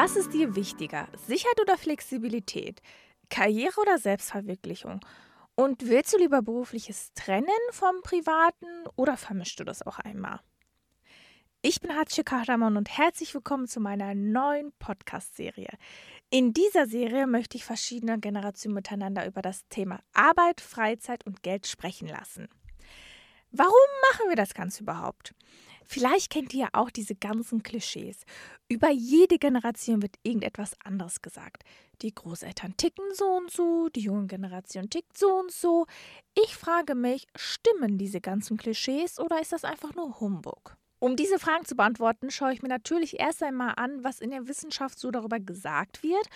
Was ist dir wichtiger, Sicherheit oder Flexibilität? Karriere oder Selbstverwirklichung? Und willst du lieber berufliches trennen vom privaten oder vermischst du das auch einmal? Ich bin Hatje Kahraman und herzlich willkommen zu meiner neuen Podcast-Serie. In dieser Serie möchte ich verschiedene Generationen miteinander über das Thema Arbeit, Freizeit und Geld sprechen lassen. Warum machen wir das Ganze überhaupt? Vielleicht kennt ihr ja auch diese ganzen Klischees. Über jede Generation wird irgendetwas anderes gesagt. Die Großeltern ticken so und so, die junge Generation tickt so und so. Ich frage mich, stimmen diese ganzen Klischees oder ist das einfach nur Humbug? Um diese Fragen zu beantworten, schaue ich mir natürlich erst einmal an, was in der Wissenschaft so darüber gesagt wird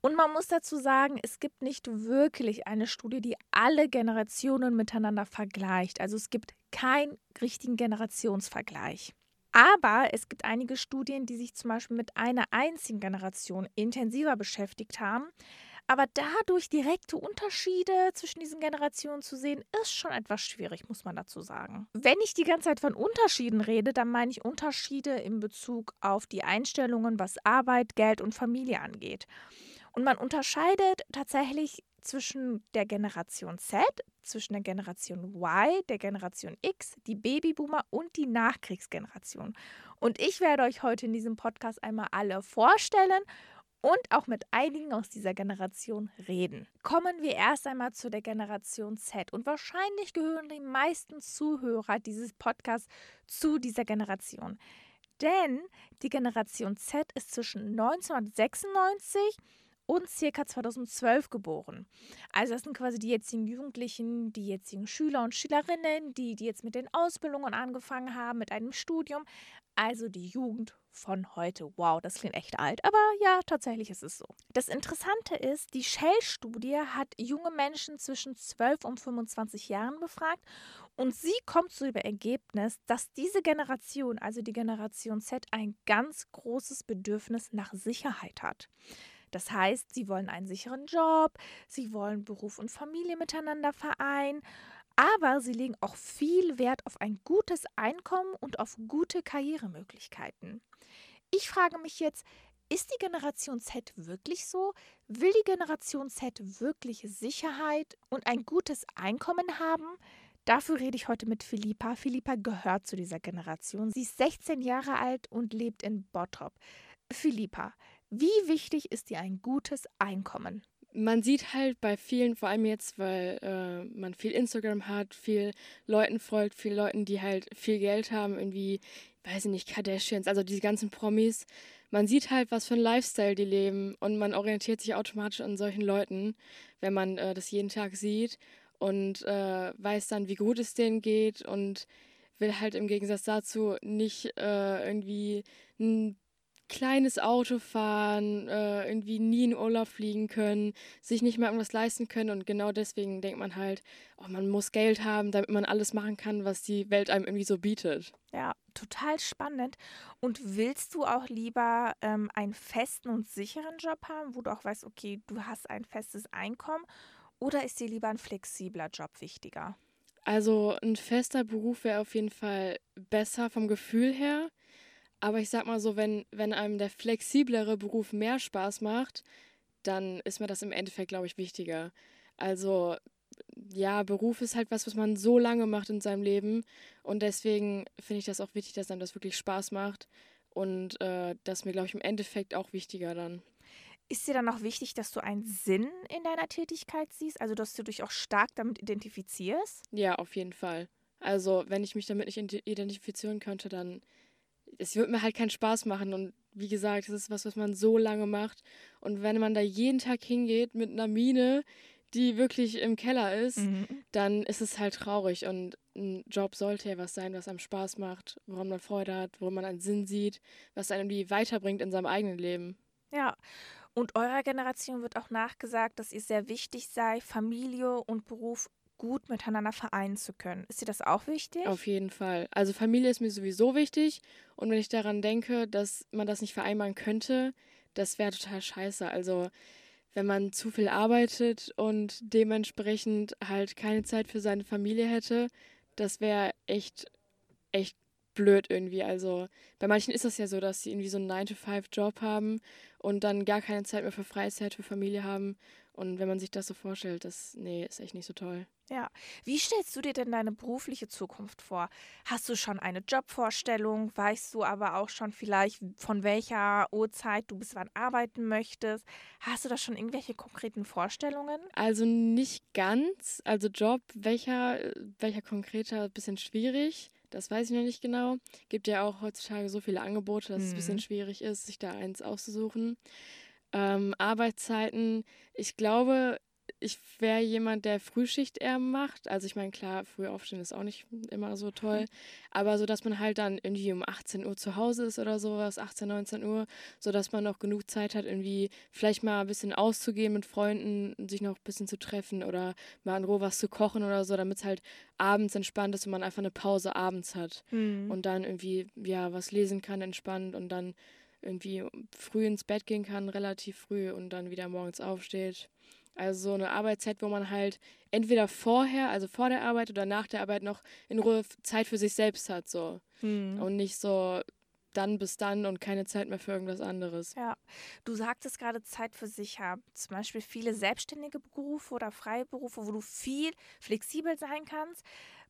und man muss dazu sagen, es gibt nicht wirklich eine Studie, die alle Generationen miteinander vergleicht. Also es gibt keinen richtigen Generationsvergleich. Aber es gibt einige Studien, die sich zum Beispiel mit einer einzigen Generation intensiver beschäftigt haben. Aber dadurch direkte Unterschiede zwischen diesen Generationen zu sehen, ist schon etwas schwierig, muss man dazu sagen. Wenn ich die ganze Zeit von Unterschieden rede, dann meine ich Unterschiede in Bezug auf die Einstellungen, was Arbeit, Geld und Familie angeht. Und man unterscheidet tatsächlich zwischen der Generation Z, zwischen der Generation Y, der Generation X, die Babyboomer und die Nachkriegsgeneration. Und ich werde euch heute in diesem Podcast einmal alle vorstellen und auch mit einigen aus dieser Generation reden. Kommen wir erst einmal zu der Generation Z. Und wahrscheinlich gehören die meisten Zuhörer dieses Podcasts zu dieser Generation. Denn die Generation Z ist zwischen 1996 und circa 2012 geboren. Also das sind quasi die jetzigen Jugendlichen, die jetzigen Schüler und Schülerinnen, die, die jetzt mit den Ausbildungen angefangen haben, mit einem Studium. Also die Jugend von heute. Wow, das klingt echt alt, aber ja, tatsächlich ist es so. Das Interessante ist, die Shell-Studie hat junge Menschen zwischen 12 und 25 Jahren befragt und sie kommt zu dem Ergebnis, dass diese Generation, also die Generation Z, ein ganz großes Bedürfnis nach Sicherheit hat. Das heißt, sie wollen einen sicheren Job, sie wollen Beruf und Familie miteinander vereinen, aber sie legen auch viel Wert auf ein gutes Einkommen und auf gute Karrieremöglichkeiten. Ich frage mich jetzt, ist die Generation Z wirklich so? Will die Generation Z wirklich Sicherheit und ein gutes Einkommen haben? Dafür rede ich heute mit Philippa. Philippa gehört zu dieser Generation. Sie ist 16 Jahre alt und lebt in Bottrop. Philippa, wie wichtig ist dir ein gutes Einkommen? Man sieht halt bei vielen, vor allem jetzt, weil äh, man viel Instagram hat, viel Leuten folgt, viel Leuten, die halt viel Geld haben, irgendwie, weiß ich nicht, Kardashians, also diese ganzen Promis. Man sieht halt, was für ein Lifestyle die leben und man orientiert sich automatisch an solchen Leuten, wenn man äh, das jeden Tag sieht und äh, weiß dann, wie gut es denen geht und will halt im Gegensatz dazu nicht äh, irgendwie ein kleines Auto fahren, äh, irgendwie nie in Urlaub fliegen können, sich nicht mehr irgendwas leisten können und genau deswegen denkt man halt, oh, man muss Geld haben, damit man alles machen kann, was die Welt einem irgendwie so bietet. Ja, total spannend. Und willst du auch lieber ähm, einen festen und sicheren Job haben, wo du auch weißt, okay, du hast ein festes Einkommen oder ist dir lieber ein flexibler Job wichtiger? Also ein fester Beruf wäre auf jeden Fall besser vom Gefühl her. Aber ich sag mal so, wenn, wenn einem der flexiblere Beruf mehr Spaß macht, dann ist mir das im Endeffekt, glaube ich, wichtiger. Also ja, Beruf ist halt was, was man so lange macht in seinem Leben. Und deswegen finde ich das auch wichtig, dass einem das wirklich Spaß macht. Und äh, das ist mir, glaube ich, im Endeffekt auch wichtiger dann. Ist dir dann auch wichtig, dass du einen Sinn in deiner Tätigkeit siehst? Also, dass du dich auch stark damit identifizierst? Ja, auf jeden Fall. Also, wenn ich mich damit nicht identifizieren könnte, dann es wird mir halt keinen Spaß machen. Und wie gesagt, das ist was, was man so lange macht. Und wenn man da jeden Tag hingeht mit einer Mine, die wirklich im Keller ist, mhm. dann ist es halt traurig. Und ein Job sollte ja was sein, was einem Spaß macht, woran man Freude hat, wo man einen Sinn sieht, was einem die weiterbringt in seinem eigenen Leben. Ja. Und eurer Generation wird auch nachgesagt, dass ihr sehr wichtig sei, Familie und Beruf gut miteinander vereinen zu können. Ist dir das auch wichtig? Auf jeden Fall. Also Familie ist mir sowieso wichtig. Und wenn ich daran denke, dass man das nicht vereinbaren könnte, das wäre total scheiße. Also wenn man zu viel arbeitet und dementsprechend halt keine Zeit für seine Familie hätte, das wäre echt, echt blöd irgendwie. Also bei manchen ist das ja so, dass sie irgendwie so einen 9-to-5-Job haben und dann gar keine Zeit mehr für Freizeit, für Familie haben. Und wenn man sich das so vorstellt, das, nee, ist echt nicht so toll. Ja. Wie stellst du dir denn deine berufliche Zukunft vor? Hast du schon eine Jobvorstellung? Weißt du aber auch schon vielleicht, von welcher Uhrzeit du bis wann arbeiten möchtest? Hast du da schon irgendwelche konkreten Vorstellungen? Also nicht ganz. Also Job, welcher, welcher konkreter, bisschen schwierig. Das weiß ich noch nicht genau. Gibt ja auch heutzutage so viele Angebote, dass mhm. es ein bisschen mhm. schwierig ist, sich da eins auszusuchen. Ähm, Arbeitszeiten, ich glaube, ich wäre jemand, der Frühschicht eher macht. Also ich meine, klar, früh aufstehen ist auch nicht immer so toll. Aber so, dass man halt dann irgendwie um 18 Uhr zu Hause ist oder sowas, 18, 19 Uhr, sodass man noch genug Zeit hat, irgendwie vielleicht mal ein bisschen auszugehen mit Freunden, sich noch ein bisschen zu treffen oder mal in Ruhe was zu kochen oder so, damit es halt abends entspannt ist und man einfach eine Pause abends hat. Mhm. Und dann irgendwie, ja, was lesen kann, entspannt und dann irgendwie früh ins Bett gehen kann, relativ früh und dann wieder morgens aufsteht. Also so eine Arbeitszeit, wo man halt entweder vorher, also vor der Arbeit oder nach der Arbeit noch in Ruhe Zeit für sich selbst hat, so. Hm. Und nicht so dann bis dann und keine Zeit mehr für irgendwas anderes. Ja, du sagtest gerade Zeit für sich haben. Zum Beispiel viele selbstständige Berufe oder freie Berufe, wo du viel flexibel sein kannst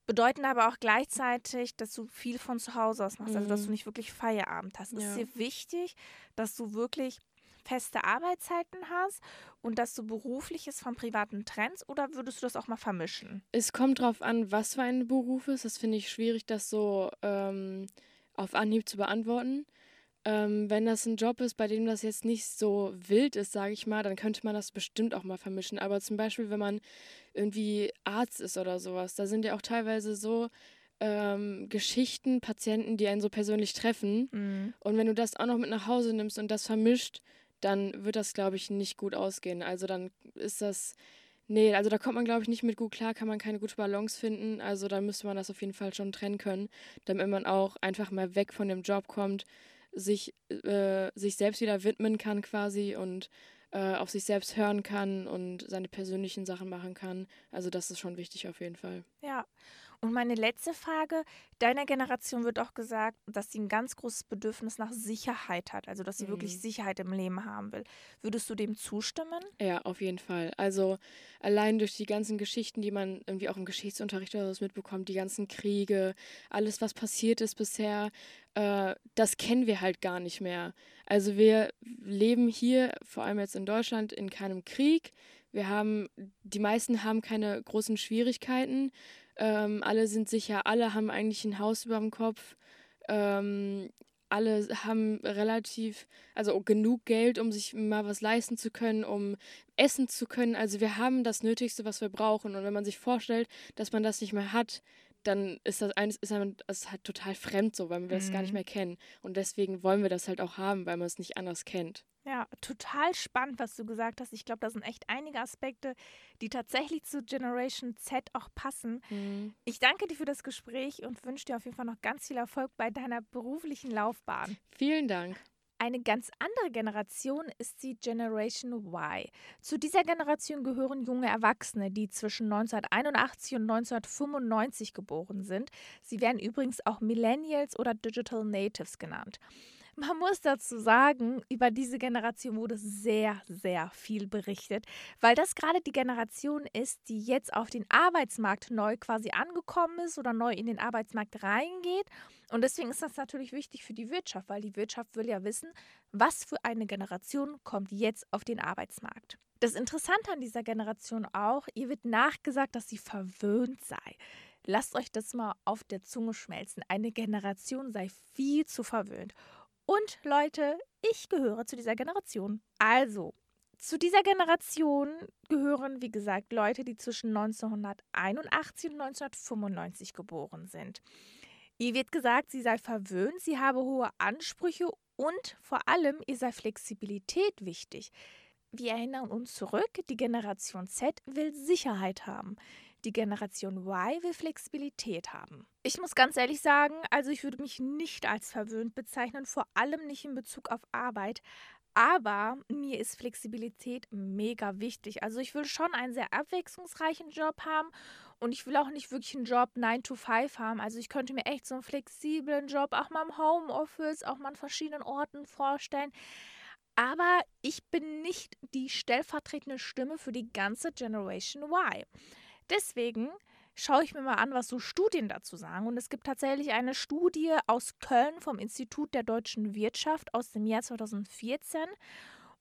bedeuten aber auch gleichzeitig, dass du viel von zu Hause aus machst, mhm. also dass du mhm. nicht wirklich Feierabend hast. Ja. Ist dir wichtig, dass du wirklich feste Arbeitszeiten hast und dass du berufliches vom privaten trennst oder würdest du das auch mal vermischen? Es kommt drauf an, was für ein Beruf ist. Das finde ich schwierig, das so ähm, auf Anhieb zu beantworten. Ähm, wenn das ein Job ist, bei dem das jetzt nicht so wild ist, sage ich mal, dann könnte man das bestimmt auch mal vermischen. Aber zum Beispiel, wenn man irgendwie Arzt ist oder sowas, da sind ja auch teilweise so ähm, Geschichten, Patienten, die einen so persönlich treffen. Mhm. Und wenn du das auch noch mit nach Hause nimmst und das vermischt, dann wird das, glaube ich, nicht gut ausgehen. Also dann ist das. Nee, also da kommt man, glaube ich, nicht mit gut klar, kann man keine gute Balance finden. Also dann müsste man das auf jeden Fall schon trennen können, damit man auch einfach mal weg von dem Job kommt, sich, äh, sich selbst wieder widmen kann quasi und äh, auf sich selbst hören kann und seine persönlichen Sachen machen kann. Also das ist schon wichtig auf jeden Fall. Ja. Und meine letzte Frage, deiner Generation wird auch gesagt, dass sie ein ganz großes Bedürfnis nach Sicherheit hat, also dass sie mhm. wirklich Sicherheit im Leben haben will. Würdest du dem zustimmen? Ja, auf jeden Fall. Also allein durch die ganzen Geschichten, die man irgendwie auch im Geschichtsunterricht oder so mitbekommt, die ganzen Kriege, alles, was passiert ist bisher, äh, das kennen wir halt gar nicht mehr. Also wir leben hier, vor allem jetzt in Deutschland, in keinem Krieg. Wir haben, die meisten haben keine großen Schwierigkeiten. Ähm, alle sind sicher, alle haben eigentlich ein Haus über dem Kopf. Ähm, alle haben relativ, also genug Geld, um sich mal was leisten zu können, um essen zu können. Also wir haben das Nötigste, was wir brauchen. Und wenn man sich vorstellt, dass man das nicht mehr hat, dann ist das eines, ist einem, das halt total fremd so, weil wir mhm. das gar nicht mhm. mehr kennen. Und deswegen wollen wir das halt auch haben, weil man es nicht anders kennt. Ja, total spannend, was du gesagt hast. Ich glaube, da sind echt einige Aspekte, die tatsächlich zu Generation Z auch passen. Mhm. Ich danke dir für das Gespräch und wünsche dir auf jeden Fall noch ganz viel Erfolg bei deiner beruflichen Laufbahn. Vielen Dank. Eine ganz andere Generation ist die Generation Y. Zu dieser Generation gehören junge Erwachsene, die zwischen 1981 und 1995 geboren sind. Sie werden übrigens auch Millennials oder Digital Natives genannt. Man muss dazu sagen, über diese Generation wurde sehr, sehr viel berichtet, weil das gerade die Generation ist, die jetzt auf den Arbeitsmarkt neu quasi angekommen ist oder neu in den Arbeitsmarkt reingeht. Und deswegen ist das natürlich wichtig für die Wirtschaft, weil die Wirtschaft will ja wissen, was für eine Generation kommt jetzt auf den Arbeitsmarkt. Das Interessante an dieser Generation auch, ihr wird nachgesagt, dass sie verwöhnt sei. Lasst euch das mal auf der Zunge schmelzen. Eine Generation sei viel zu verwöhnt. Und Leute, ich gehöre zu dieser Generation. Also, zu dieser Generation gehören, wie gesagt, Leute, die zwischen 1981 und 1995 geboren sind. Ihr wird gesagt, sie sei verwöhnt, sie habe hohe Ansprüche und vor allem ihr sei Flexibilität wichtig. Wir erinnern uns zurück, die Generation Z will Sicherheit haben. Die Generation Y will Flexibilität haben. Ich muss ganz ehrlich sagen, also ich würde mich nicht als verwöhnt bezeichnen, vor allem nicht in Bezug auf Arbeit. Aber mir ist Flexibilität mega wichtig. Also ich will schon einen sehr abwechslungsreichen Job haben und ich will auch nicht wirklich einen Job 9 to 5 haben. Also ich könnte mir echt so einen flexiblen Job auch mal im Homeoffice, auch mal an verschiedenen Orten vorstellen. Aber ich bin nicht die stellvertretende Stimme für die ganze Generation Y. Deswegen schaue ich mir mal an, was so Studien dazu sagen. Und es gibt tatsächlich eine Studie aus Köln vom Institut der deutschen Wirtschaft aus dem Jahr 2014.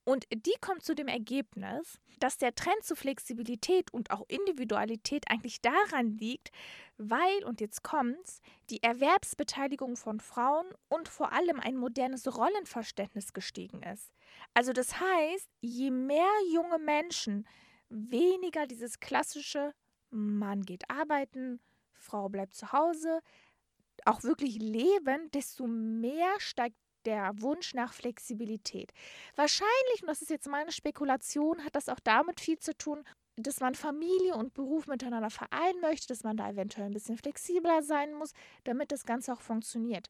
Und die kommt zu dem Ergebnis, dass der Trend zu Flexibilität und auch Individualität eigentlich daran liegt, weil, und jetzt kommt's, die Erwerbsbeteiligung von Frauen und vor allem ein modernes Rollenverständnis gestiegen ist. Also das heißt, je mehr junge Menschen weniger dieses klassische Mann geht arbeiten, Frau bleibt zu Hause, auch wirklich leben, desto mehr steigt der Wunsch nach Flexibilität. Wahrscheinlich, und das ist jetzt meine Spekulation, hat das auch damit viel zu tun, dass man Familie und Beruf miteinander vereinen möchte, dass man da eventuell ein bisschen flexibler sein muss, damit das Ganze auch funktioniert.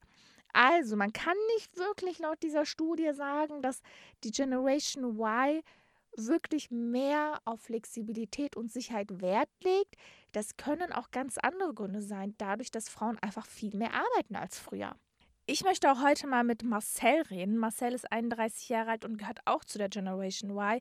Also, man kann nicht wirklich laut dieser Studie sagen, dass die Generation Y wirklich mehr auf Flexibilität und Sicherheit Wert legt. Das können auch ganz andere Gründe sein, dadurch, dass Frauen einfach viel mehr arbeiten als früher. Ich möchte auch heute mal mit Marcel reden. Marcel ist 31 Jahre alt und gehört auch zu der Generation Y.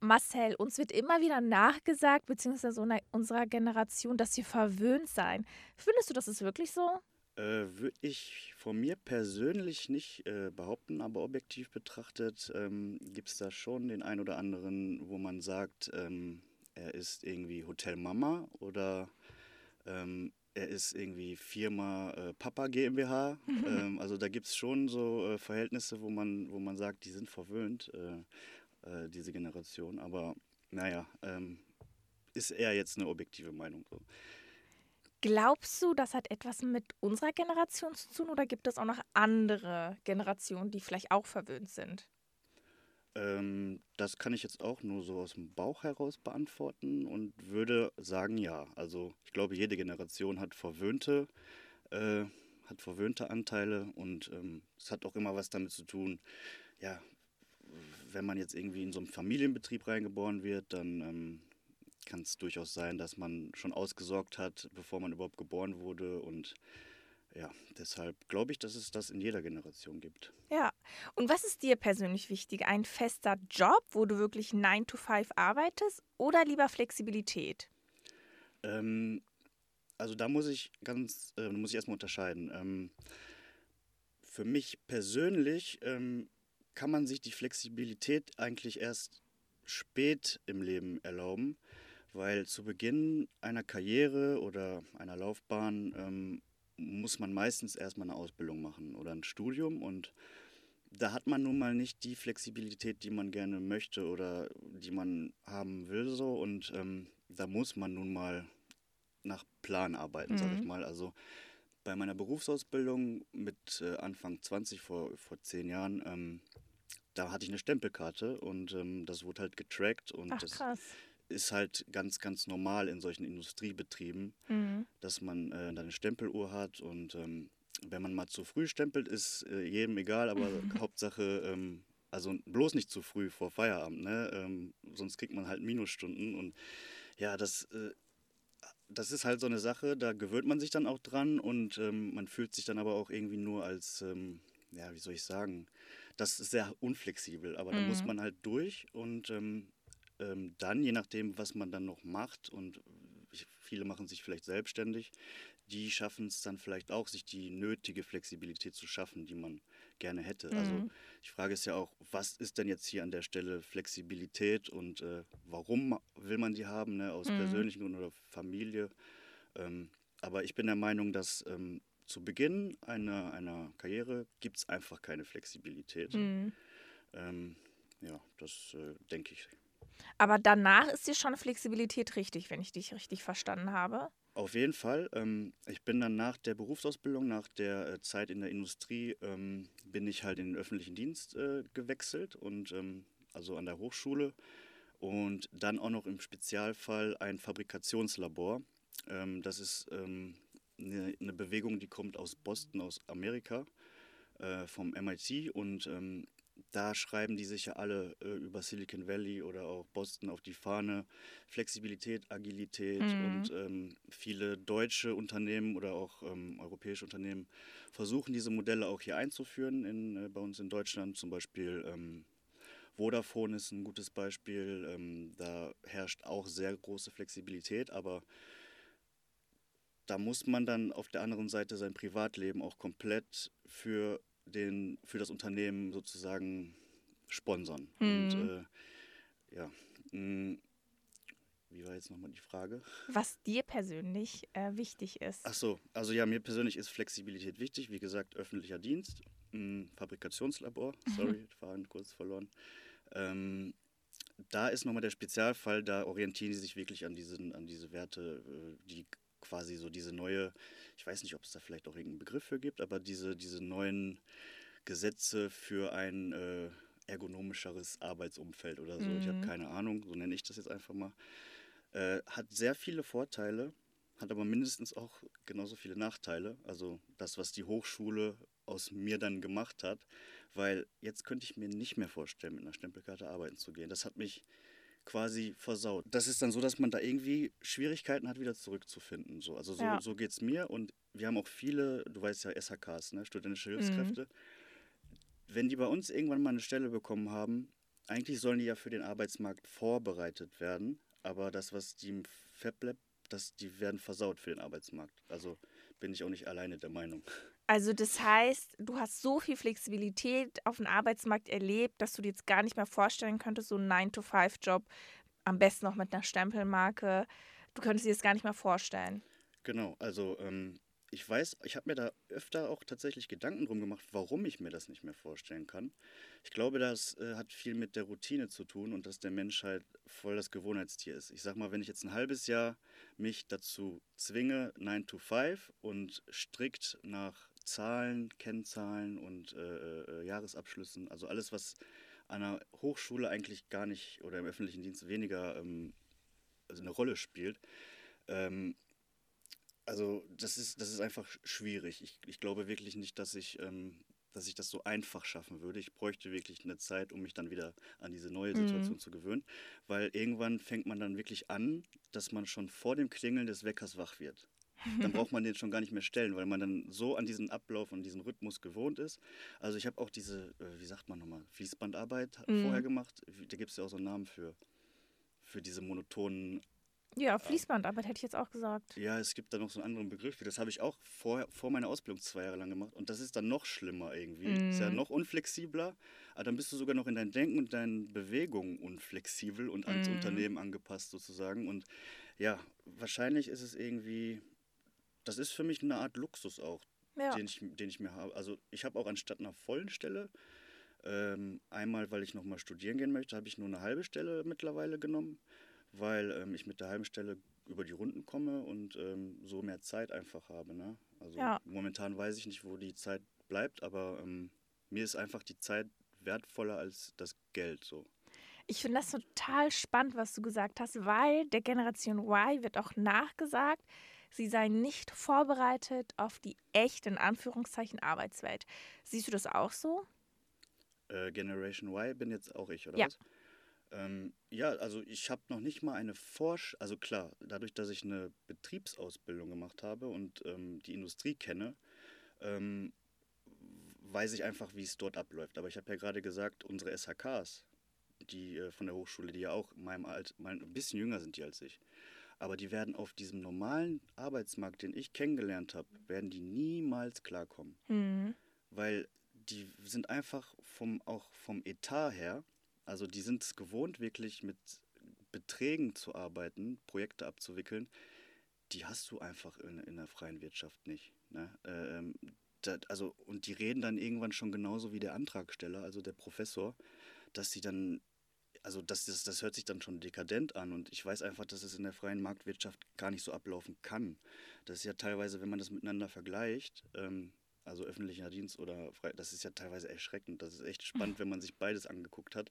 Marcel, uns wird immer wieder nachgesagt, beziehungsweise unserer Generation, dass wir verwöhnt seien. Findest du, das ist wirklich so? Äh, Würde ich von mir persönlich nicht äh, behaupten, aber objektiv betrachtet ähm, gibt es da schon den einen oder anderen, wo man sagt, ähm, er ist irgendwie Hotelmama oder ähm, er ist irgendwie Firma äh, Papa GmbH. ähm, also da gibt es schon so äh, Verhältnisse, wo man, wo man sagt, die sind verwöhnt, äh, äh diese Generation. Aber naja, ähm, ist eher jetzt eine objektive Meinung. So. Glaubst du, das hat etwas mit unserer Generation zu tun oder gibt es auch noch andere Generationen, die vielleicht auch verwöhnt sind? Ähm, das kann ich jetzt auch nur so aus dem Bauch heraus beantworten und würde sagen, ja. Also ich glaube, jede Generation hat verwöhnte, äh, hat verwöhnte Anteile und ähm, es hat auch immer was damit zu tun, ja, wenn man jetzt irgendwie in so einen Familienbetrieb reingeboren wird, dann ähm, kann es durchaus sein, dass man schon ausgesorgt hat, bevor man überhaupt geboren wurde. Und ja, deshalb glaube ich, dass es das in jeder Generation gibt. Ja. Und was ist dir persönlich wichtig? Ein fester Job, wo du wirklich 9 to 5 arbeitest oder lieber Flexibilität? Ähm, also da muss ich ganz, äh, muss ich erstmal unterscheiden. Ähm, für mich persönlich ähm, kann man sich die Flexibilität eigentlich erst spät im Leben erlauben weil zu Beginn einer Karriere oder einer Laufbahn ähm, muss man meistens erstmal eine Ausbildung machen oder ein Studium und da hat man nun mal nicht die Flexibilität, die man gerne möchte oder die man haben will so und ähm, da muss man nun mal nach Plan arbeiten, mhm. sag ich mhm. mal. Also bei meiner Berufsausbildung mit äh, Anfang 20 vor, vor zehn Jahren, ähm, da hatte ich eine Stempelkarte und ähm, das wurde halt getrackt und Ach, das krass ist halt ganz, ganz normal in solchen Industriebetrieben, mhm. dass man äh, eine Stempeluhr hat und ähm, wenn man mal zu früh stempelt, ist äh, jedem egal, aber Hauptsache, ähm, also bloß nicht zu früh vor Feierabend, ne? Ähm, sonst kriegt man halt Minusstunden und ja, das, äh, das ist halt so eine Sache, da gewöhnt man sich dann auch dran und ähm, man fühlt sich dann aber auch irgendwie nur als, ähm, ja, wie soll ich sagen, das ist sehr unflexibel, aber mhm. da muss mhm. man halt durch und ähm, ähm, dann, je nachdem, was man dann noch macht, und viele machen sich vielleicht selbstständig, die schaffen es dann vielleicht auch, sich die nötige Flexibilität zu schaffen, die man gerne hätte. Also mhm. Also die Frage ist ja auch, was ist denn jetzt hier an der Stelle Flexibilität und äh, warum will man die haben, ne? aus mhm. persönlichen Gründen oder Familie. Ähm, aber ich bin der Meinung, dass ähm, zu Beginn einer, einer Karriere gibt es einfach keine Flexibilität. Mhm. Ähm, ja, das äh, denke ich. Aber danach ist dir schon Flexibilität richtig, wenn ich dich richtig verstanden habe. Auf jeden Fall. Ähm, ich bin dann nach der Berufsausbildung, nach der äh, Zeit in der Industrie, ähm, bin ich halt in den öffentlichen Dienst äh, gewechselt und ähm, also an der Hochschule und dann auch noch im Spezialfall ein Fabrikationslabor. das ist eine, Bewegung, die kommt aus Boston, aus Amerika, äh, vom MIT und da schreiben die sich ja alle äh, über Silicon Valley oder auch Boston auf die Fahne. Flexibilität, Agilität mhm. und ähm, viele deutsche Unternehmen oder auch ähm, europäische Unternehmen versuchen diese Modelle auch hier einzuführen in, äh, bei uns in Deutschland. Zum Beispiel ähm, Vodafone ist ein gutes Beispiel. Ähm, da herrscht auch sehr große Flexibilität, aber da muss man dann auf der anderen Seite sein Privatleben auch komplett für, den, für das Unternehmen sozusagen sponsern. Mhm. Und äh, ja, mh, mm, wie war jetzt nochmal die Frage? Was dir persönlich äh, wichtig ist. Ach so, also ja, mir persönlich ist Flexibilität wichtig. Wie gesagt, öffentlicher Dienst, mh, mm, Fabrikationslabor, sorry, Fahren kurz verloren. Ähm, da ist nochmal der Spezialfall, da orientieren die sich wirklich an, diesen, an diese Werte, äh, die quasi so diese neue, ich weiß nicht, ob es da vielleicht auch irgendeinen Begriff für gibt, aber diese, diese neuen Gesetze für ein äh, ergonomischeres Arbeitsumfeld oder so. Mhm. Ich habe keine Ahnung, so nenne ich das jetzt einfach mal. Äh, hat sehr viele Vorteile, hat aber mindestens auch genauso viele Nachteile. Also das, was die Hochschule aus mir dann gemacht hat, weil jetzt könnte ich mir nicht mehr vorstellen, mit einer Stempelkarte arbeiten zu gehen. Das hat mich quasi versaut. Das ist dann so, dass man da irgendwie Schwierigkeiten hat, wieder zurückzufinden. So. Also so, ja. so geht es mir und wir haben auch viele, du weißt ja, SHKs, ne? studentische mhm. Hilfskräfte. Mhm. Wenn die bei uns irgendwann mal eine Stelle bekommen haben, eigentlich sollen die ja für den Arbeitsmarkt vorbereitet werden, aber das, was die im FabLab, das, die werden versaut für den Arbeitsmarkt. Also bin ich auch nicht alleine der Meinung. Also das heißt, du hast so viel Flexibilität auf dem Arbeitsmarkt erlebt, dass du dir jetzt gar nicht mehr vorstellen könntest, so einen 9-to-5-Job, am besten noch mit einer Stempelmarke. Du könntest dir das gar nicht mehr vorstellen. Genau, also ähm, ich weiß, ich habe mir da öfter auch tatsächlich Gedanken drum gemacht, warum ich mir das nicht mehr vorstellen kann. Ich glaube, das äh, hat viel mit der Routine zu tun und dass der Mensch halt voll das Gewohnheitstier ist. Ich sag mal, wenn ich jetzt ein halbes Jahr mich dazu zwinge, 9 to 5 und strikt nach Zahlen, Kennzahlen und äh, äh, Jahresabschlüssen, also alles, was an einer Hochschule eigentlich gar nicht oder im öffentlichen Dienst weniger ähm, also eine Rolle spielt, ähm, also das ist, das ist einfach schwierig. Ich, ich glaube wirklich nicht, dass ich, ähm, dass ich das so einfach schaffen würde. Ich bräuchte wirklich eine Zeit, um mich dann wieder an diese neue Situation mhm. zu gewöhnen. Weil irgendwann fängt man dann wirklich an, dass man schon vor dem Klingeln des Weckers wach wird. Dann braucht man den schon gar nicht mehr stellen, weil man dann so an diesen Ablauf und diesen Rhythmus gewohnt ist. Also ich habe auch diese, äh, wie sagt man nochmal, Fließbandarbeit mhm. vorher gemacht. Da gibt es ja auch so einen Namen für, für diese monotonen ja, Fließbandarbeit hätte ich jetzt auch gesagt. Ja, es gibt da noch so einen anderen Begriff. Das habe ich auch vor, vor meiner Ausbildung zwei Jahre lang gemacht. Und das ist dann noch schlimmer irgendwie. Mm. Ist ja mhm. noch unflexibler. Aber dann bist du sogar noch in dein Denken und deinen Bewegungen unflexibel und ans mm. Unternehmen angepasst sozusagen. Und ja, wahrscheinlich ist es irgendwie, das ist für mich eine Art Luxus auch, ja. den, ich, den ich mir habe. Also ich habe auch anstatt einer vollen Stelle, ähm, einmal weil ich nochmal studieren gehen möchte, habe ich nur eine halbe Stelle mittlerweile genommen weil ähm, ich mit der halben Stelle über die Runden komme und ähm, so mehr Zeit einfach habe. Ne? Also ja. momentan weiß ich nicht, wo die Zeit bleibt, aber ähm, mir ist einfach die Zeit wertvoller als das Geld so. Ich finde das total spannend, was du gesagt hast, weil der Generation Y wird auch nachgesagt, sie sei nicht vorbereitet auf die echte, in Anführungszeichen, Arbeitswelt. Siehst du das auch so? Äh, Generation Y bin jetzt auch ich, oder ja. was? Ähm, ja, also ich habe noch nicht mal eine Forsch, also klar, dadurch, dass ich eine Betriebsausbildung gemacht habe und ähm, die Industrie kenne, ähm, weiß ich einfach, wie es dort abläuft. Aber ich habe ja gerade gesagt, unsere SHKs, die äh, von der Hochschule, die ja auch in meinem Alter, mein, ein bisschen jünger sind die als ich, aber die werden auf diesem normalen Arbeitsmarkt, den ich kennengelernt habe, werden die niemals klarkommen. Mhm. Weil die sind einfach vom, auch vom Etat her, also die sind es gewohnt, wirklich mit Beträgen zu arbeiten, Projekte abzuwickeln. Die hast du einfach in, in der freien Wirtschaft nicht. Ne? Ähm, das, also, und die reden dann irgendwann schon genauso wie der Antragsteller, also der Professor, dass sie dann, also das, das, das hört sich dann schon dekadent an und ich weiß einfach, dass es in der freien Marktwirtschaft gar nicht so ablaufen kann. Das ist ja teilweise, wenn man das miteinander vergleicht, ähm, also öffentlicher Dienst oder frei, das ist ja teilweise erschreckend. Das ist echt spannend, wenn man sich beides angeguckt hat.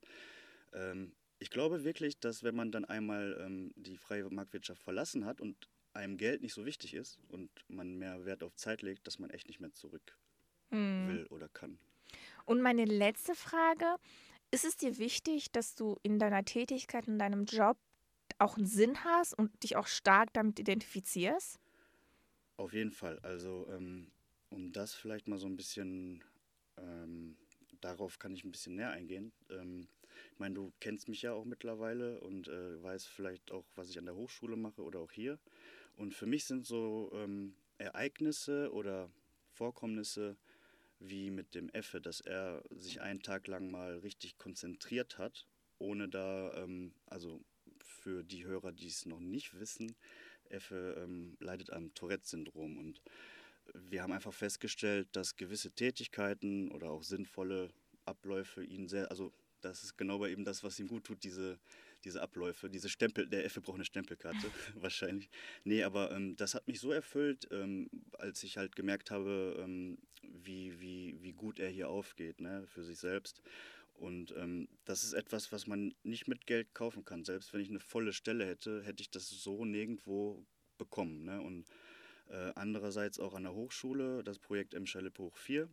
Ähm, ich glaube wirklich, dass wenn man dann einmal ähm, die freie Marktwirtschaft verlassen hat und einem Geld nicht so wichtig ist und man mehr Wert auf Zeit legt, dass man echt nicht mehr zurück hm. will oder kann. Und meine letzte Frage, ist es dir wichtig, dass du in deiner Tätigkeit, in deinem Job auch einen Sinn hast und dich auch stark damit identifizierst? Auf jeden Fall. Also ähm, um das vielleicht mal so ein bisschen, ähm, darauf kann ich ein bisschen näher eingehen. Ähm, ich meine, du kennst mich ja auch mittlerweile und äh, weißt vielleicht auch, was ich an der Hochschule mache oder auch hier. Und für mich sind so ähm, Ereignisse oder Vorkommnisse wie mit dem Effe, dass er sich einen Tag lang mal richtig konzentriert hat, ohne da, ähm, also für die Hörer, die es noch nicht wissen, Effe ähm, leidet am Tourette-Syndrom. Und wir haben einfach festgestellt, dass gewisse Tätigkeiten oder auch sinnvolle Abläufe ihn sehr, also das ist genau bei ihm das, was ihm gut tut, diese, diese Abläufe, diese Stempel, der Effe braucht eine Stempelkarte, wahrscheinlich. Nee, aber ähm, das hat mich so erfüllt, ähm, als ich halt gemerkt habe, ähm, wie, wie, wie gut er hier aufgeht, ne, für sich selbst. Und ähm, das ist etwas, was man nicht mit Geld kaufen kann. Selbst wenn ich eine volle Stelle hätte, hätte ich das so nirgendwo bekommen. Ne? Und äh, andererseits auch an der Hochschule das Projekt M. Schalippe Hoch 4,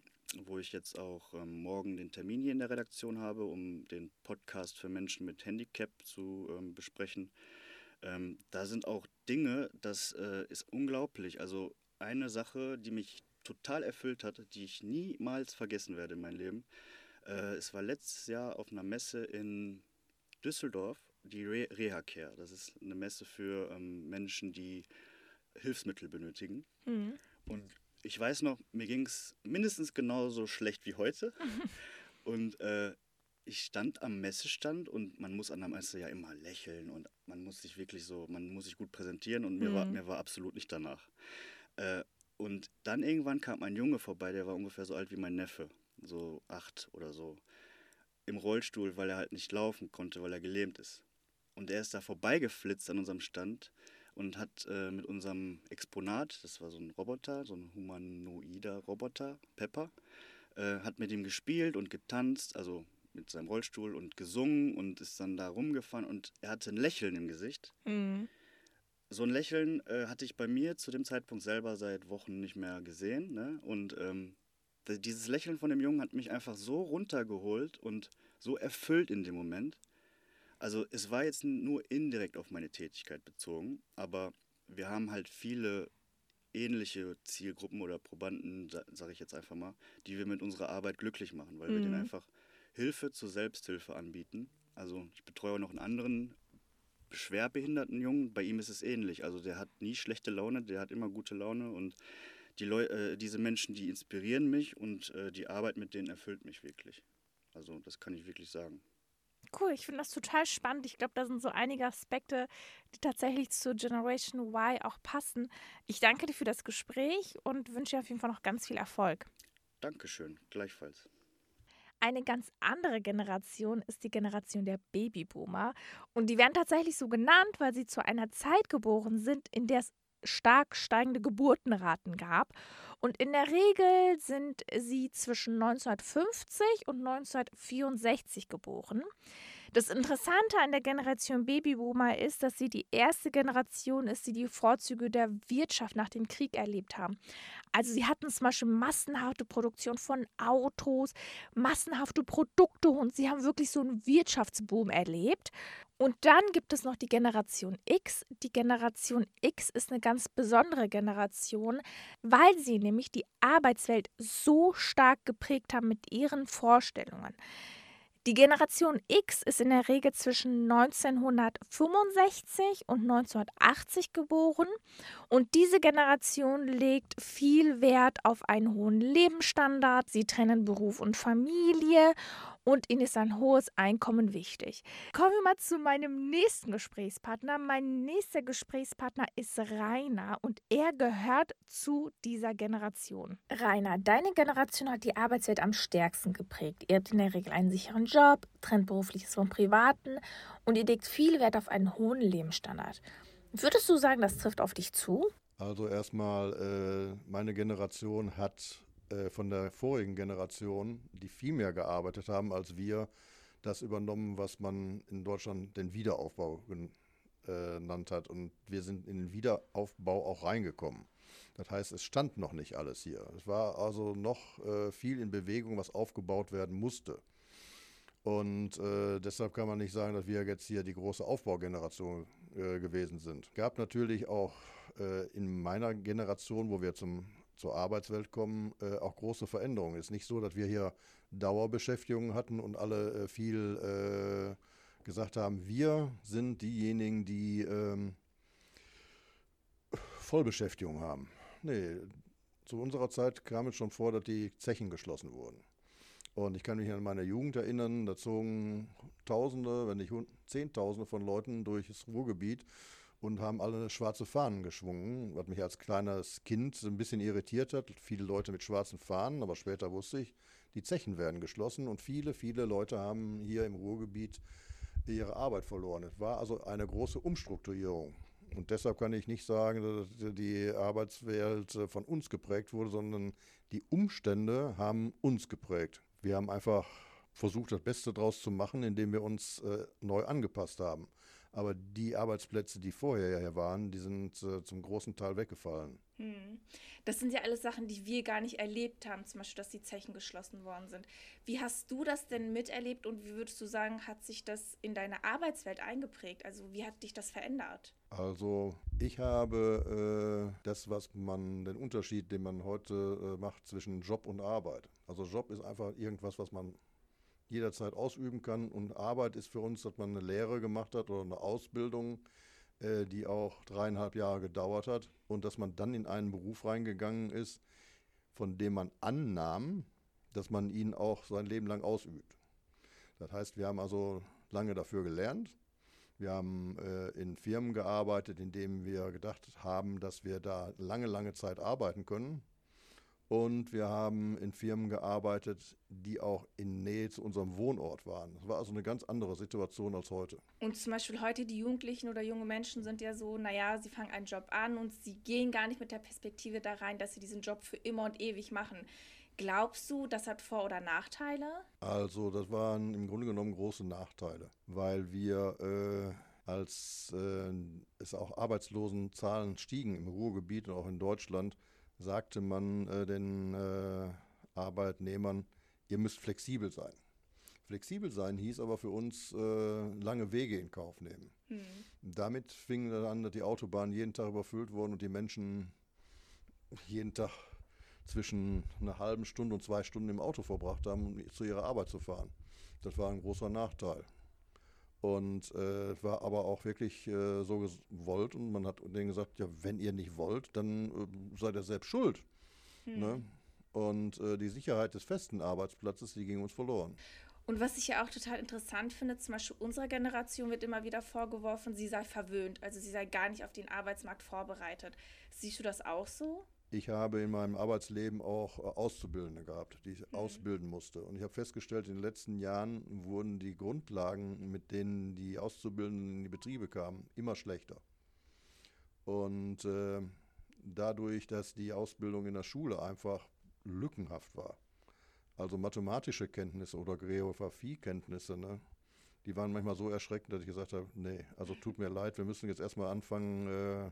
wo ich jetzt auch ähm, morgen den Termin hier in der Redaktion habe, um den Podcast für Menschen mit Handicap zu ähm, besprechen. Ähm, da sind auch Dinge, das äh, ist unglaublich. Also eine Sache, die mich total erfüllt hat, die ich niemals vergessen werde in meinem Leben. Äh, es war letztes Jahr auf einer Messe in Düsseldorf, die Re Reha Care. Das ist eine Messe für ähm, Menschen, die Hilfsmittel benötigen. Mhm. Und ich weiß noch, mir ging es mindestens genauso schlecht wie heute. und äh, ich stand am Messestand und man muss an der Messe ja immer lächeln und man muss sich wirklich so, man muss sich gut präsentieren und mir, mhm. war, mir war absolut nicht danach. Äh, und dann irgendwann kam ein Junge vorbei, der war ungefähr so alt wie mein Neffe, so acht oder so, im Rollstuhl, weil er halt nicht laufen konnte, weil er gelähmt ist. Und er ist da vorbeigeflitzt an unserem Stand und hat äh, mit unserem Exponat, das war so ein Roboter, so ein humanoider Roboter, Pepper, äh, hat mit ihm gespielt und getanzt, also mit seinem Rollstuhl und gesungen und ist dann da rumgefahren und er hatte ein Lächeln im Gesicht. Mhm. So ein Lächeln äh, hatte ich bei mir zu dem Zeitpunkt selber seit Wochen nicht mehr gesehen. Ne? Und ähm, dieses Lächeln von dem Jungen hat mich einfach so runtergeholt und so erfüllt in dem Moment. Also es war jetzt nur indirekt auf meine Tätigkeit bezogen, aber wir haben halt viele ähnliche Zielgruppen oder Probanden, sage ich jetzt einfach mal, die wir mit unserer Arbeit glücklich machen, weil mhm. wir denen mhm. einfach Hilfe zur Selbsthilfe anbieten. Also ich betreue auch noch einen anderen schwerbehinderten Jungen, bei ihm ist es ähnlich. Also der hat nie schlechte Laune, der hat immer gute Laune und die Leu äh, diese Menschen, die inspirieren mich und äh, die Arbeit mit denen erfüllt mich wirklich. Also das kann ich wirklich sagen. Cool, ich finde das total spannend. Ich glaube, da sind so einige Aspekte, die tatsächlich zur Generation Y auch passen. Ich danke dir für das Gespräch und wünsche dir auf jeden Fall noch ganz viel Erfolg. Dankeschön, gleichfalls. Eine ganz andere Generation ist die Generation der Babyboomer. Und die werden tatsächlich so genannt, weil sie zu einer Zeit geboren sind, in der es stark steigende Geburtenraten gab. Und in der Regel sind sie zwischen 1950 und 1964 geboren. Das Interessante an der Generation Babyboomer ist, dass sie die erste Generation ist, die die Vorzüge der Wirtschaft nach dem Krieg erlebt haben. Also sie hatten zum Beispiel massenhafte Produktion von Autos, massenhafte Produkte und sie haben wirklich so einen Wirtschaftsboom erlebt. Und dann gibt es noch die Generation X. Die Generation X ist eine ganz besondere Generation, weil sie nämlich die Arbeitswelt so stark geprägt haben mit ihren Vorstellungen. Die Generation X ist in der Regel zwischen 1965 und 1980 geboren und diese Generation legt viel Wert auf einen hohen Lebensstandard. Sie trennen Beruf und Familie und ihnen ist ein hohes Einkommen wichtig. Kommen wir mal zu meinem nächsten Gesprächspartner. Mein nächster Gesprächspartner ist Rainer und er gehört zu dieser Generation. Rainer, deine Generation hat die Arbeitswelt am stärksten geprägt. Ihr habt in der Regel einen sicheren Job, trennt berufliches vom privaten und ihr legt viel Wert auf einen hohen Lebensstandard. Würdest du sagen, das trifft auf dich zu? Also erstmal, äh, meine Generation hat äh, von der vorigen Generation, die viel mehr gearbeitet haben als wir, das übernommen, was man in Deutschland den Wiederaufbau genannt hat. Und wir sind in den Wiederaufbau auch reingekommen. Das heißt, es stand noch nicht alles hier. Es war also noch äh, viel in Bewegung, was aufgebaut werden musste. Und äh, deshalb kann man nicht sagen, dass wir jetzt hier die große Aufbaugeneration äh, gewesen sind. Gab natürlich auch äh, in meiner Generation, wo wir zum, zur Arbeitswelt kommen, äh, auch große Veränderungen. Es ist nicht so, dass wir hier Dauerbeschäftigung hatten und alle äh, viel äh, gesagt haben, wir sind diejenigen, die ähm, Vollbeschäftigung haben. Nee, zu unserer Zeit kam es schon vor, dass die Zechen geschlossen wurden. Und ich kann mich an meine Jugend erinnern, da zogen Tausende, wenn nicht Zehntausende von Leuten durchs Ruhrgebiet und haben alle schwarze Fahnen geschwungen, was mich als kleines Kind ein bisschen irritiert hat. Viele Leute mit schwarzen Fahnen, aber später wusste ich, die Zechen werden geschlossen und viele, viele Leute haben hier im Ruhrgebiet ihre Arbeit verloren. Es war also eine große Umstrukturierung. Und deshalb kann ich nicht sagen, dass die Arbeitswelt von uns geprägt wurde, sondern die Umstände haben uns geprägt. Wir haben einfach versucht, das Beste daraus zu machen, indem wir uns äh, neu angepasst haben. Aber die Arbeitsplätze, die vorher hier waren, die sind äh, zum großen Teil weggefallen. Hm. Das sind ja alles Sachen, die wir gar nicht erlebt haben, zum Beispiel, dass die Zechen geschlossen worden sind. Wie hast du das denn miterlebt und wie würdest du sagen, hat sich das in deine Arbeitswelt eingeprägt? Also wie hat dich das verändert? Also ich habe äh, das, was man, den Unterschied, den man heute äh, macht zwischen Job und Arbeit. Also Job ist einfach irgendwas, was man jederzeit ausüben kann. Und Arbeit ist für uns, dass man eine Lehre gemacht hat oder eine Ausbildung, äh, die auch dreieinhalb Jahre gedauert hat und dass man dann in einen Beruf reingegangen ist, von dem man annahm, dass man ihn auch sein Leben lang ausübt. Das heißt, wir haben also lange dafür gelernt. Wir haben äh, in Firmen gearbeitet, in denen wir gedacht haben, dass wir da lange, lange Zeit arbeiten können. Und wir haben in Firmen gearbeitet, die auch in Nähe zu unserem Wohnort waren. Das war also eine ganz andere Situation als heute. Und zum Beispiel heute die Jugendlichen oder junge Menschen sind ja so, naja, sie fangen einen Job an und sie gehen gar nicht mit der Perspektive da rein, dass sie diesen Job für immer und ewig machen. Glaubst du, das hat Vor- oder Nachteile? Also das waren im Grunde genommen große Nachteile, weil wir... Äh, als äh, es auch Arbeitslosenzahlen stiegen im Ruhrgebiet und auch in Deutschland, sagte man äh, den äh, Arbeitnehmern, ihr müsst flexibel sein. Flexibel sein hieß aber für uns äh, lange Wege in Kauf nehmen. Mhm. Damit fing dann an, dass die Autobahnen jeden Tag überfüllt wurden und die Menschen jeden Tag zwischen einer halben Stunde und zwei Stunden im Auto verbracht haben, um zu ihrer Arbeit zu fahren. Das war ein großer Nachteil. Und äh, war aber auch wirklich äh, so gewollt und man hat denen gesagt, ja, wenn ihr nicht wollt, dann äh, seid ihr selbst schuld. Hm. Ne? Und äh, die Sicherheit des festen Arbeitsplatzes, die ging uns verloren. Und was ich ja auch total interessant finde, zum Beispiel unserer Generation wird immer wieder vorgeworfen, sie sei verwöhnt, also sie sei gar nicht auf den Arbeitsmarkt vorbereitet. Siehst du das auch so? Ich habe in meinem Arbeitsleben auch äh, Auszubildende gehabt, die ich mhm. ausbilden musste. Und ich habe festgestellt, in den letzten Jahren wurden die Grundlagen, mit denen die Auszubildenden in die Betriebe kamen, immer schlechter. Und äh, dadurch, dass die Ausbildung in der Schule einfach lückenhaft war, also mathematische Kenntnisse oder Geografiekenntnisse, ne, die waren manchmal so erschreckend, dass ich gesagt habe, nee, also tut mir leid, wir müssen jetzt erstmal anfangen, äh,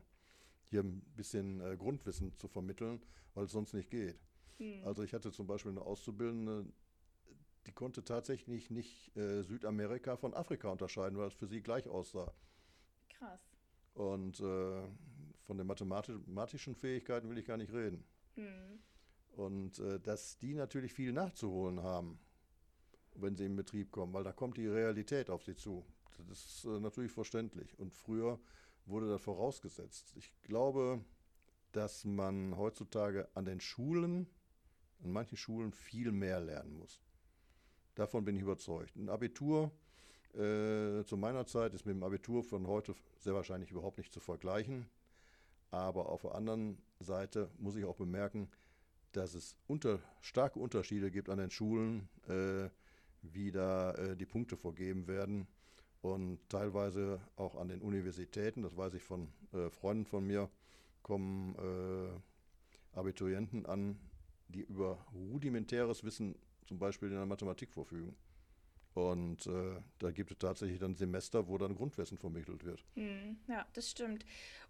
hier ein bisschen äh, Grundwissen zu vermitteln, weil es sonst nicht geht. Mhm. Also ich hatte zum Beispiel eine Auszubildende, die konnte tatsächlich nicht äh, Südamerika von Afrika unterscheiden, weil es für sie gleich aussah. Krass. Und äh, von den mathematischen Fähigkeiten will ich gar nicht reden. Mhm. Und äh, dass die natürlich viel nachzuholen haben, wenn sie in Betrieb kommen, weil da kommt die Realität auf sie zu. Das ist äh, natürlich verständlich. Und früher wurde das vorausgesetzt. Ich glaube, dass man heutzutage an den Schulen, an manchen Schulen viel mehr lernen muss. Davon bin ich überzeugt. Ein Abitur äh, zu meiner Zeit ist mit dem Abitur von heute sehr wahrscheinlich überhaupt nicht zu vergleichen. Aber auf der anderen Seite muss ich auch bemerken, dass es unter, starke Unterschiede gibt an den Schulen, äh, wie da äh, die Punkte vergeben werden und teilweise auch an den Universitäten, das weiß ich von äh, Freunden von mir, kommen äh, Abiturienten an, die über rudimentäres Wissen zum Beispiel in der Mathematik verfügen. Und äh, da gibt es tatsächlich dann Semester, wo dann Grundwissen vermittelt wird. Hm, ja, das stimmt.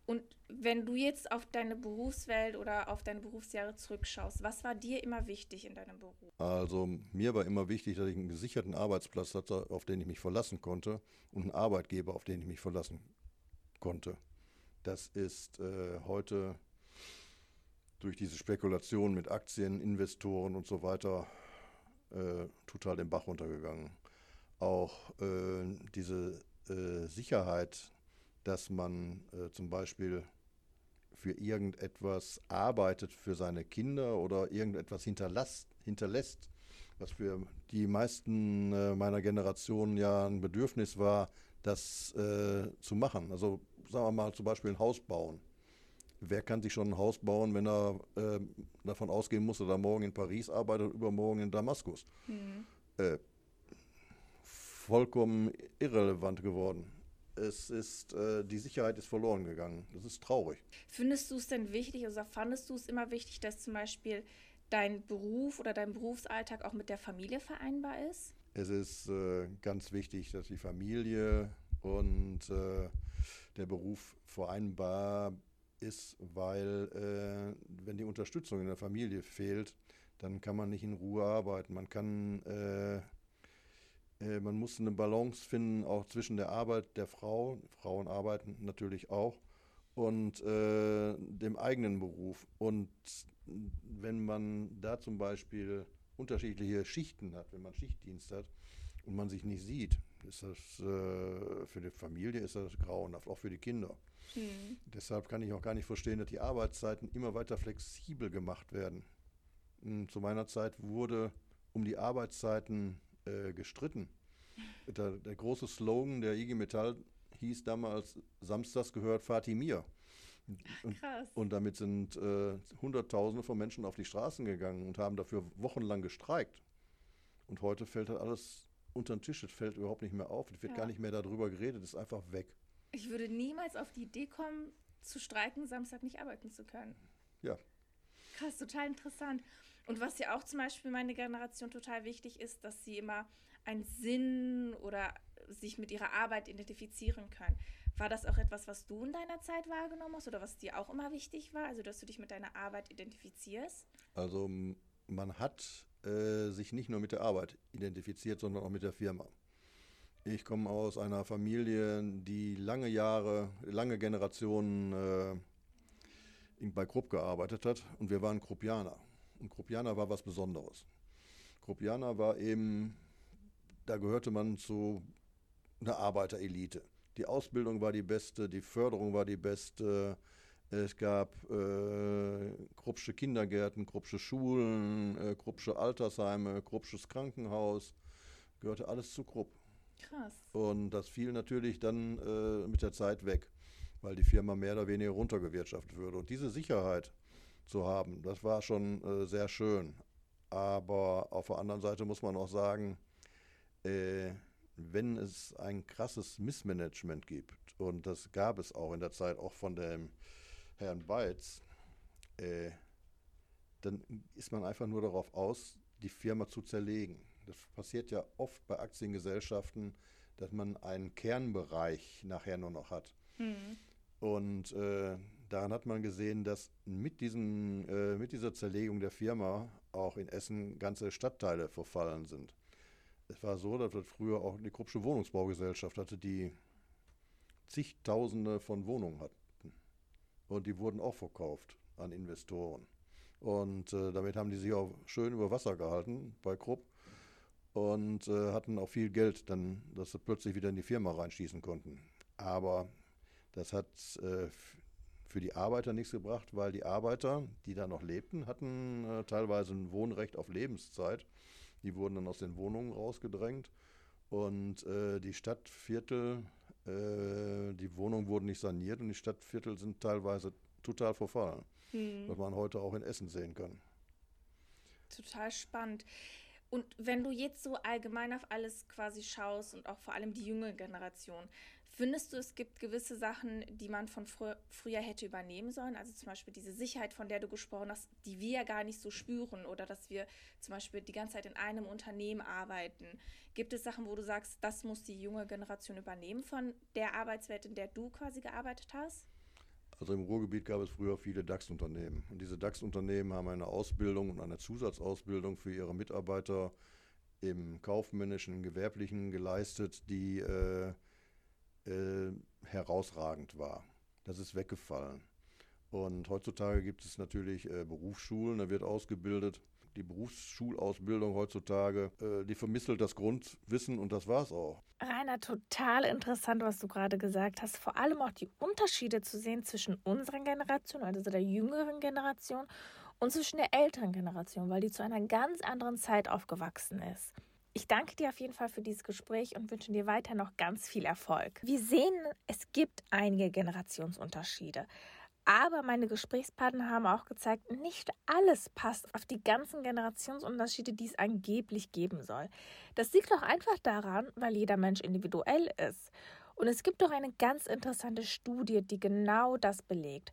Und wenn du jetzt auf deine Berufswelt oder auf deine Berufsjahre zurückschaust, was war dir immer wichtig in deinem Beruf? Also mir war immer wichtig, dass ich einen gesicherten Arbeitsplatz hatte, auf den ich mich verlassen konnte und einen Arbeitgeber, auf den ich mich verlassen konnte. Das ist äh, heute durch diese Spekulation mit Aktien, Investoren und so weiter äh, total den Bach runtergegangen. Auch äh, diese äh, Sicherheit, dass man äh, zum Beispiel für irgendetwas arbeitet für seine Kinder oder irgendetwas hinterlässt, hinterlässt was für die meisten äh, meiner Generation ja ein Bedürfnis war, das äh, zu machen. Also sagen wir mal zum Beispiel ein Haus bauen. Wer kann sich schon ein Haus bauen, wenn er äh, davon ausgehen muss, dass er morgen in Paris arbeitet und übermorgen in Damaskus? Mhm. Äh, vollkommen irrelevant geworden. Es ist, äh, die Sicherheit ist verloren gegangen. Das ist traurig. Findest du es denn wichtig, oder also fandest du es immer wichtig, dass zum Beispiel dein Beruf oder dein Berufsalltag auch mit der Familie vereinbar ist? Es ist äh, ganz wichtig, dass die Familie und äh, der Beruf vereinbar ist, weil äh, wenn die Unterstützung in der Familie fehlt, dann kann man nicht in Ruhe arbeiten. Man kann, äh, man muss eine Balance finden, auch zwischen der Arbeit der Frau, Frauen arbeiten natürlich auch, und äh, dem eigenen Beruf. Und wenn man da zum Beispiel unterschiedliche Schichten hat, wenn man Schichtdienst hat und man sich nicht sieht, ist das äh, für die Familie ist das grauenhaft, auch für die Kinder. Mhm. Deshalb kann ich auch gar nicht verstehen, dass die Arbeitszeiten immer weiter flexibel gemacht werden. Hm, zu meiner Zeit wurde um die Arbeitszeiten äh, gestritten. Der, der, große Slogan der IG Metall hieß damals, Samstags gehört Fatimir. Und, Krass. und damit sind äh, Hunderttausende von Menschen auf die Straßen gegangen und haben dafür wochenlang gestreikt. Und heute fällt das alles unter den Tisch, es fällt überhaupt nicht mehr auf, es wird ja. gar nicht mehr darüber geredet, es ist einfach weg. Ich würde niemals auf die Idee kommen, zu streiken, Samstag nicht arbeiten zu können. Ja. Krass, total interessant. Und was ja auch zum Beispiel meine Generation total wichtig ist, dass sie immer einen Sinn oder sich mit ihrer Arbeit identifizieren können. War das auch etwas, was du in deiner Zeit wahrgenommen hast oder was dir auch immer wichtig war? Also, dass du dich mit deiner Arbeit identifizierst? Also, man hat äh, sich nicht nur mit der Arbeit identifiziert, sondern auch mit der Firma. Ich komme aus einer Familie, die lange Jahre, lange Generationen äh, bei Krupp gearbeitet hat und wir waren Kruppianer. Und Kruppianer war was Besonderes. Kruppianer war eben, da gehörte man zu einer Arbeiterelite. Die Ausbildung war die beste, die Förderung war die beste. Es gab äh, Kruppsche Kindergärten, Kruppsche Schulen, äh, Kruppsche Altersheime, Kruppsches Krankenhaus. Gehörte alles zu Krupp. Krass. Und das fiel natürlich dann äh, mit der Zeit weg, weil die Firma mehr oder weniger runtergewirtschaftet würde. Und diese Sicherheit zu haben, das war schon äh, sehr schön. Aber auf der anderen Seite muss man auch sagen, äh, wenn es ein krasses Missmanagement gibt, und das gab es auch in der Zeit auch von dem Herrn Beitz, äh, dann ist man einfach nur darauf aus, die Firma zu zerlegen. Das passiert ja oft bei Aktiengesellschaften, dass man einen Kernbereich nachher nur noch hat. Mhm. Und äh, daran hat man gesehen, dass mit, diesem, äh, mit dieser Zerlegung der Firma auch in Essen ganze Stadtteile verfallen sind. Es war so, dass wir früher auch eine Kruppsche Wohnungsbaugesellschaft hatte, die zigtausende von Wohnungen hatten. Und die wurden auch verkauft an Investoren. Und äh, damit haben die sich auch schön über Wasser gehalten bei Krupp und äh, hatten auch viel Geld, dann, dass sie plötzlich wieder in die Firma reinschießen konnten. Aber das hat äh, für die Arbeiter nichts gebracht, weil die Arbeiter, die da noch lebten, hatten äh, teilweise ein Wohnrecht auf Lebenszeit. Die wurden dann aus den Wohnungen rausgedrängt und äh, die Stadtviertel, äh, die Wohnungen wurden nicht saniert und die Stadtviertel sind teilweise total verfallen, hm. was man heute auch in Essen sehen kann. Total spannend. Und wenn du jetzt so allgemein auf alles quasi schaust und auch vor allem die junge Generation, Findest du, es gibt gewisse Sachen, die man von frü früher hätte übernehmen sollen? Also zum Beispiel diese Sicherheit, von der du gesprochen hast, die wir ja gar nicht so spüren oder dass wir zum Beispiel die ganze Zeit in einem Unternehmen arbeiten. Gibt es Sachen, wo du sagst, das muss die junge Generation übernehmen von der Arbeitswelt, in der du quasi gearbeitet hast? Also im Ruhrgebiet gab es früher viele DAX-Unternehmen. Und diese DAX-Unternehmen haben eine Ausbildung und eine Zusatzausbildung für ihre Mitarbeiter im kaufmännischen, gewerblichen geleistet, die äh, äh, herausragend war. Das ist weggefallen. Und heutzutage gibt es natürlich äh, Berufsschulen, da wird ausgebildet. Die Berufsschulausbildung heutzutage, äh, die vermisselt das Grundwissen und das war's auch. Rainer, total interessant, was du gerade gesagt hast. Vor allem auch die Unterschiede zu sehen zwischen unserer Generation, also der jüngeren Generation, und zwischen der älteren Generation, weil die zu einer ganz anderen Zeit aufgewachsen ist. Ich danke dir auf jeden Fall für dieses Gespräch und wünsche dir weiter noch ganz viel Erfolg. Wir sehen, es gibt einige Generationsunterschiede. Aber meine Gesprächspartner haben auch gezeigt, nicht alles passt auf die ganzen Generationsunterschiede, die es angeblich geben soll. Das liegt doch einfach daran, weil jeder Mensch individuell ist. Und es gibt doch eine ganz interessante Studie, die genau das belegt.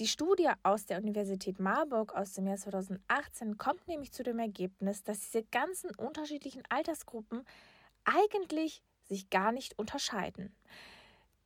Die Studie aus der Universität Marburg aus dem Jahr 2018 kommt nämlich zu dem Ergebnis, dass diese ganzen unterschiedlichen Altersgruppen eigentlich sich gar nicht unterscheiden.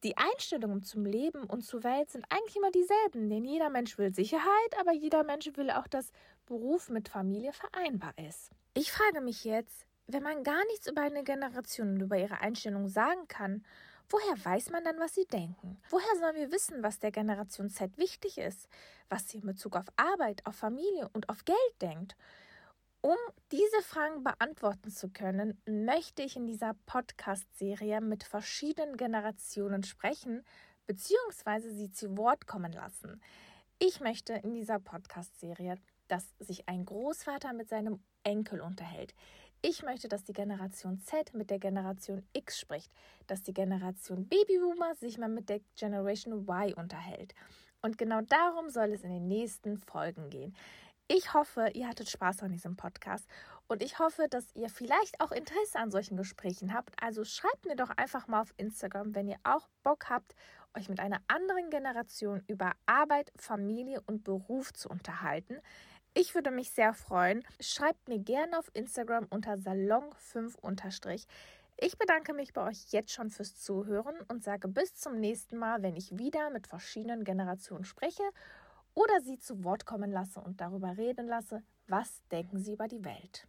Die Einstellungen zum Leben und zur Welt sind eigentlich immer dieselben, denn jeder Mensch will Sicherheit, aber jeder Mensch will auch, dass Beruf mit Familie vereinbar ist. Ich frage mich jetzt, wenn man gar nichts über eine Generation und über ihre Einstellung sagen kann Woher weiß man dann, was sie denken? Woher sollen wir wissen, was der Generation Z wichtig ist, was sie in Bezug auf Arbeit, auf Familie und auf Geld denkt? Um diese Fragen beantworten zu können, möchte ich in dieser Podcast-Serie mit verschiedenen Generationen sprechen bzw. sie zu Wort kommen lassen. Ich möchte in dieser Podcast-Serie, dass sich ein Großvater mit seinem Enkel unterhält. Ich möchte, dass die Generation Z mit der Generation X spricht, dass die Generation Babyboomer sich mal mit der Generation Y unterhält. Und genau darum soll es in den nächsten Folgen gehen. Ich hoffe, ihr hattet Spaß an diesem Podcast und ich hoffe, dass ihr vielleicht auch Interesse an solchen Gesprächen habt. Also schreibt mir doch einfach mal auf Instagram, wenn ihr auch Bock habt, euch mit einer anderen Generation über Arbeit, Familie und Beruf zu unterhalten. Ich würde mich sehr freuen. Schreibt mir gerne auf Instagram unter Salon5 Ich bedanke mich bei euch jetzt schon fürs Zuhören und sage bis zum nächsten Mal, wenn ich wieder mit verschiedenen Generationen spreche oder sie zu Wort kommen lasse und darüber reden lasse, was denken sie über die Welt.